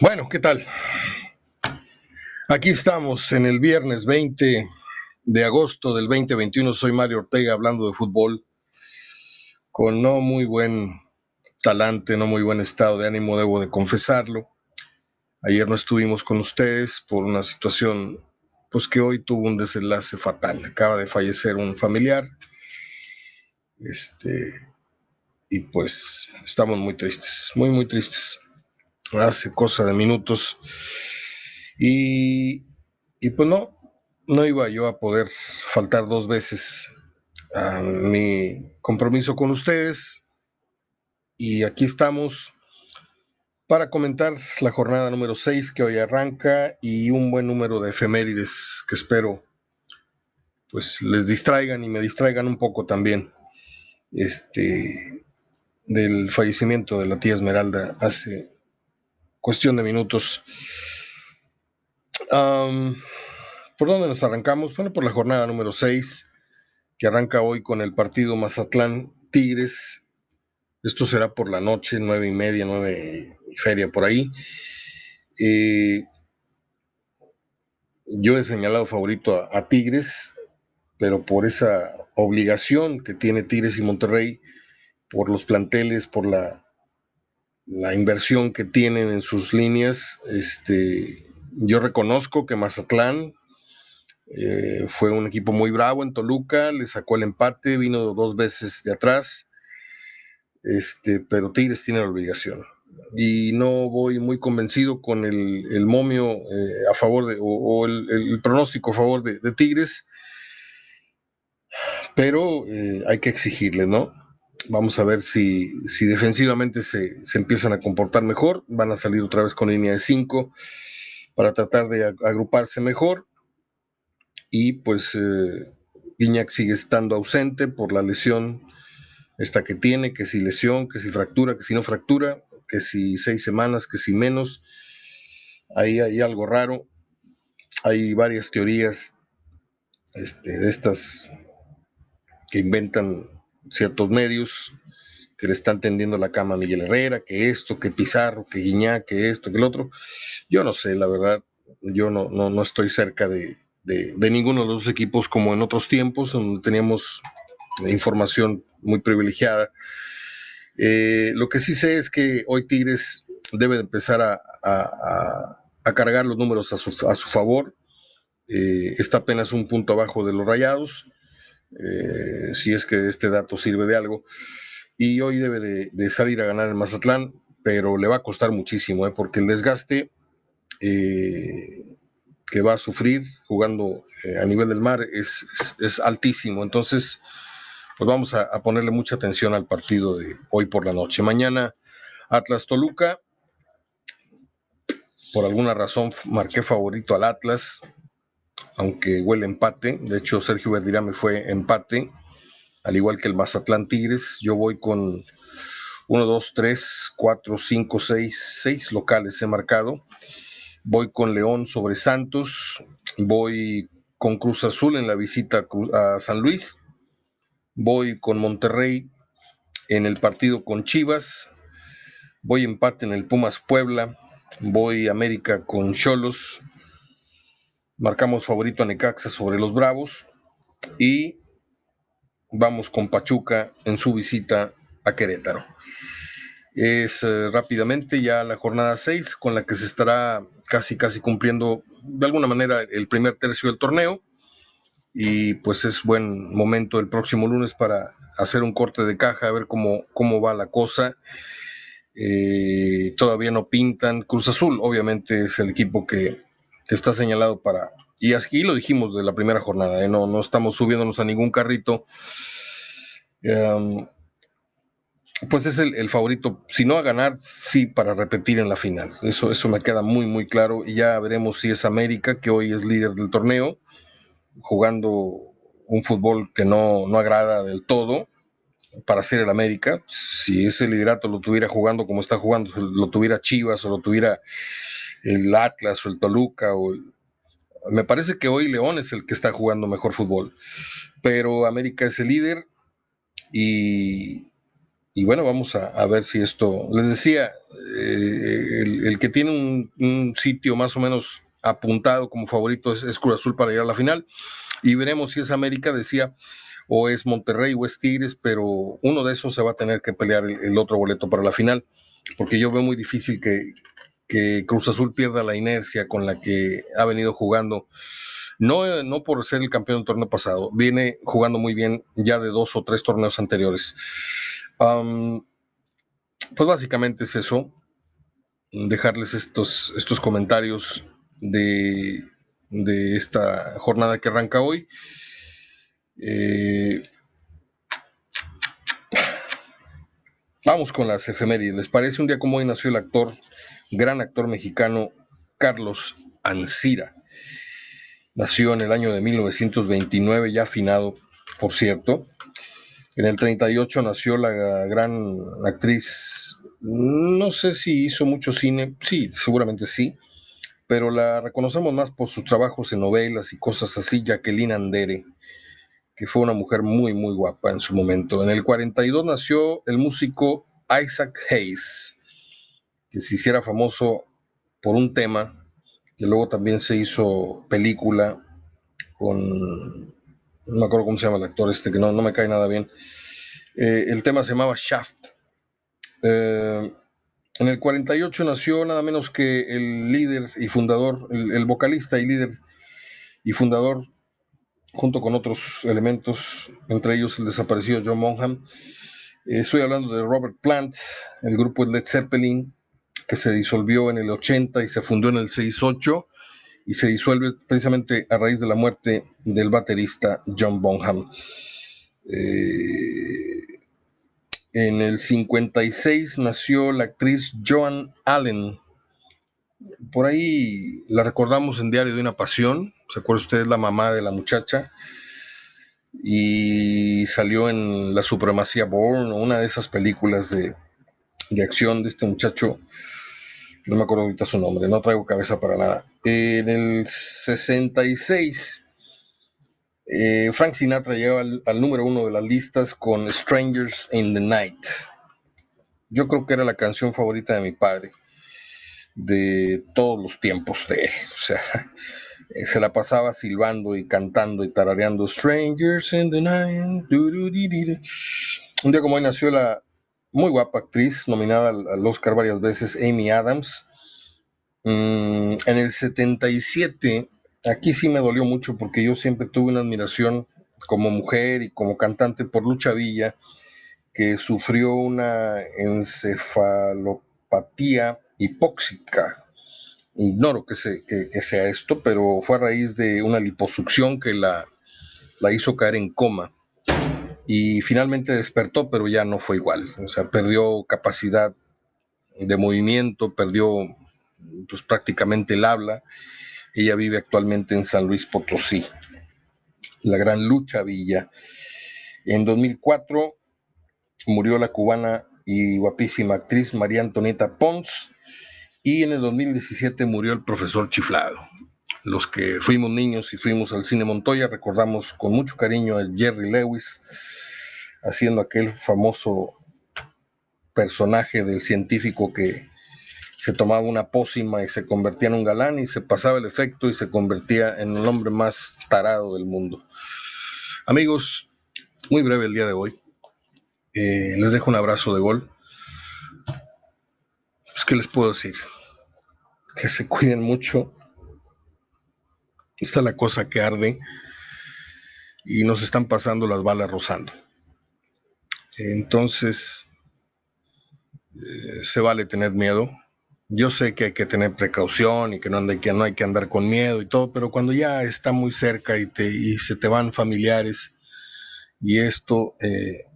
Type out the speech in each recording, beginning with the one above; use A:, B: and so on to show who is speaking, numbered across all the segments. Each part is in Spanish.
A: Bueno, ¿qué tal? Aquí estamos en el viernes 20 de agosto del 2021. Soy Mario Ortega hablando de fútbol con no muy buen talante, no muy buen estado de ánimo, debo de confesarlo. Ayer no estuvimos con ustedes por una situación pues que hoy tuvo un desenlace fatal. Acaba de fallecer un familiar. Este y pues estamos muy tristes, muy muy tristes hace cosa de minutos. Y, y pues no, no iba yo a poder faltar dos veces a mi compromiso con ustedes. Y aquí estamos para comentar la jornada número 6 que hoy arranca y un buen número de efemérides que espero pues les distraigan y me distraigan un poco también este del fallecimiento de la tía Esmeralda hace cuestión de minutos. ¿Por dónde nos arrancamos? Bueno, por la jornada número 6, que arranca hoy con el partido Mazatlán Tigres. Esto será por la noche, nueve y media, nueve y feria por ahí. Yo he señalado favorito a, Tigres, pero por esa obligación que tiene Tigres y Monterrey, por los planteles, por la la inversión que tienen en sus líneas. Este, yo reconozco que Mazatlán eh, fue un equipo muy bravo en Toluca, le sacó el empate, vino dos veces de atrás, este, pero Tigres tiene la obligación. Y no voy muy convencido con el, momio eh, a favor de, o, el, pronóstico a favor de, Tigres, pero eh, hay que exigirle, ¿no? Vamos a ver si, defensivamente se, empiezan a comportar mejor. Van a salir otra vez con línea de 5 para tratar de agruparse mejor. Y pues eh, sigue estando ausente por la lesión esta que tiene, que si lesión, que si fractura, que si no fractura, que si seis semanas, que si menos. Ahí hay algo raro. Hay varias teorías este, de estas que inventan ciertos medios que le están tendiendo la cama a Miguel Herrera, que esto, que Pizarro, que Guiñá, que esto, que el otro. Yo no sé, la verdad, yo no, no, estoy cerca de, ninguno de los equipos como en otros tiempos, donde teníamos información muy privilegiada. Eh, lo que sí sé es que hoy Tigres debe empezar a, cargar los números a su, favor. Eh, está apenas un punto abajo de los rayados. Eh, si es que este dato sirve de algo. Y hoy debe de, salir a ganar el Mazatlán, pero le va a costar muchísimo, ¿eh? porque el desgaste eh, que va a sufrir jugando a nivel del mar es, es, altísimo. Entonces, pues vamos a, a, ponerle mucha atención al partido de hoy por la noche. Mañana, Atlas Toluca. Por alguna razón marqué favorito al Atlas aunque huele empate. De hecho, Sergio Verdirame fue empate, al igual que el Mazatlán Tigres. Yo voy con 1, 2, 3, 4, 5, 6, 6 locales he marcado. Voy con León sobre Santos. Voy con Cruz Azul en la visita a San Luis. Voy con Monterrey en el partido con Chivas. Voy empate en el Pumas Puebla. Voy América con Cholos Marcamos favorito a Necaxa sobre los Bravos y vamos con Pachuca en su visita a Querétaro. Es eh, rápidamente ya la jornada 6 con la que se estará casi casi cumpliendo de alguna manera el primer tercio del torneo y pues es buen momento el próximo lunes para hacer un corte de caja, a ver cómo, cómo va la cosa. Eh, todavía no pintan. Cruz Azul obviamente es el equipo que, está señalado para, y aquí lo dijimos de la primera jornada, ¿eh? no, no estamos subiéndonos a ningún carrito. Em, pues es el, favorito, si no a ganar, sí para repetir en la final. Eso, eso me queda muy, muy claro. Y ya veremos si es América, que hoy es líder del torneo, jugando un fútbol que no, no agrada del todo para ser el América. Si ese liderato lo tuviera jugando como está jugando, lo tuviera Chivas o lo tuviera el Atlas o el Toluca o me parece que hoy León es el que está jugando mejor fútbol, pero América es el líder y, y bueno, vamos a, ver si esto, les decía, eh, el, que tiene un, sitio más o menos apuntado como favorito es, Cruz Azul para llegar a la final, y veremos si es América, decía, o es Monterrey o es Tigres, pero uno de esos se va a tener que pelear el, otro boleto para la final, porque yo veo muy difícil que, que Cruz Azul pierda la inercia con la que ha venido jugando no, no por ser el campeón del torneo pasado, viene jugando muy bien ya de dos o tres torneos anteriores. pues básicamente es eso, dejarles estos, estos comentarios de, esta jornada que arranca hoy. Eh, vamos con las efemérides. ¿Les parece un día como hoy nació el actor, gran actor mexicano, Carlos Ancira? Nació en el año de 1929, ya afinado, por cierto. En el 38 nació la gran actriz, no sé si hizo mucho cine, sí, seguramente sí, pero la reconocemos más por sus trabajos en novelas y cosas así, Jacqueline Andere, que fue una mujer muy, muy guapa en su momento. En el 42 nació el músico Isaac Hayes, que se hiciera famoso por un tema que luego también se hizo película con, no me acuerdo cómo se llama el actor este, que no, no me cae nada bien. Eh, el tema se llamaba Shaft. Eh, en el 48 nació nada menos que el líder y fundador, el, vocalista y líder y fundador, junto con otros elementos, entre ellos el desaparecido John Monham. Eh, estoy hablando de Robert Plant, el grupo Led Zeppelin, que se disolvió en el 80 y se fundó en el 68 y se disuelve precisamente a raíz de la muerte del baterista John Bonham. Eh, en el 56 nació la actriz Joan Allen. Por ahí la recordamos en Diario de una Pasión. ¿Se acuerda usted? La mamá de la muchacha. Y salió en La Supremacía Born, una de esas películas de, de acción de este muchacho no me acuerdo ahorita su nombre, no traigo cabeza para nada. en el 66, eh, Frank Sinatra llegaba al, número uno de las listas con Strangers in the Night. Yo creo que era la canción favorita de mi padre, de todos los tiempos de él. O sea, se la pasaba silbando y cantando y tarareando Strangers in the Night. Un día como hoy nació la muy guapa actriz, nominada al, Oscar varias veces, Amy Adams. Mm, en el 77, aquí sí me dolió mucho porque yo siempre tuve una admiración como mujer y como cantante por Lucha Villa, que sufrió una encefalopatía hipóxica. Ignoro que, sea esto, pero fue a raíz de una liposucción que la, hizo caer en coma y finalmente despertó, pero ya no fue igual. O sea, perdió capacidad de movimiento, perdió pues, prácticamente el habla. Ella vive actualmente en San Luis Potosí. La gran lucha Villa. En 2004 murió la cubana y guapísima actriz María Antonieta Pons. Y en el 2017 murió el profesor Chiflado. Los que fuimos niños y fuimos al cine Montoya recordamos con mucho cariño a Jerry Lewis haciendo aquel famoso personaje del científico que se tomaba una pócima y se convertía en un galán y se pasaba el efecto y se convertía en el hombre más tarado del mundo. Amigos, muy breve el día de hoy. Eh, les dejo un abrazo de gol. Pues, ¿Qué les puedo decir? Que se cuiden mucho. Está la cosa que arde y nos están pasando las balas rozando. Entonces, eh, se vale tener miedo. Yo sé que hay que tener precaución y que no, hay que andar con miedo y todo, pero cuando ya está muy cerca y, te, se te van familiares y esto, eh,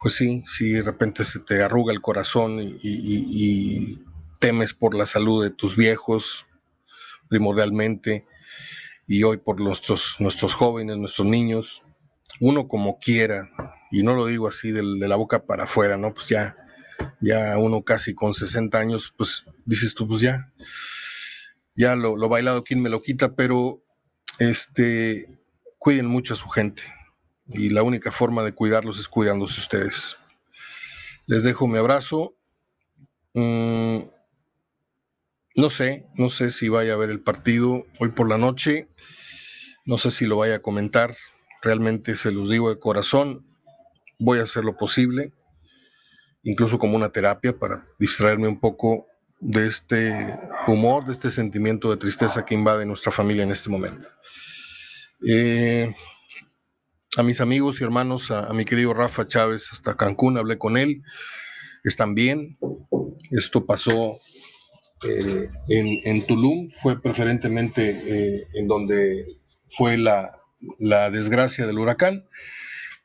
A: pues sí, si de repente se te arruga el corazón y, temes por la salud de tus viejos, primordialmente, y hoy por nuestros, nuestros jóvenes, nuestros niños, uno como quiera, y no lo digo así de, la boca para afuera, ¿no? Pues ya, ya uno casi con 60 años, pues dices tú, pues ya, ya lo, lo bailado, ¿quién me lo quita? Pero, este, cuiden mucho a su gente, y la única forma de cuidarlos es cuidándose ustedes. Les dejo mi abrazo. Mm, no sé, no sé si vaya a ver el partido hoy por la noche. No sé si lo vaya a comentar. Realmente se los digo de corazón. Voy a hacer lo posible, incluso como una terapia para distraerme un poco de este humor, de este sentimiento de tristeza que invade nuestra familia en este momento. Eh, a mis amigos y hermanos, a, mi querido Rafa Chávez hasta Cancún, hablé con él, están bien. Esto pasó eh, en, Tulum, fue preferentemente eh, en donde fue la, la desgracia del huracán,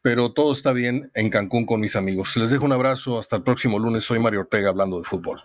A: pero todo está bien en Cancún con mis amigos. Les dejo un abrazo, hasta el próximo lunes, soy Mario Ortega hablando de fútbol.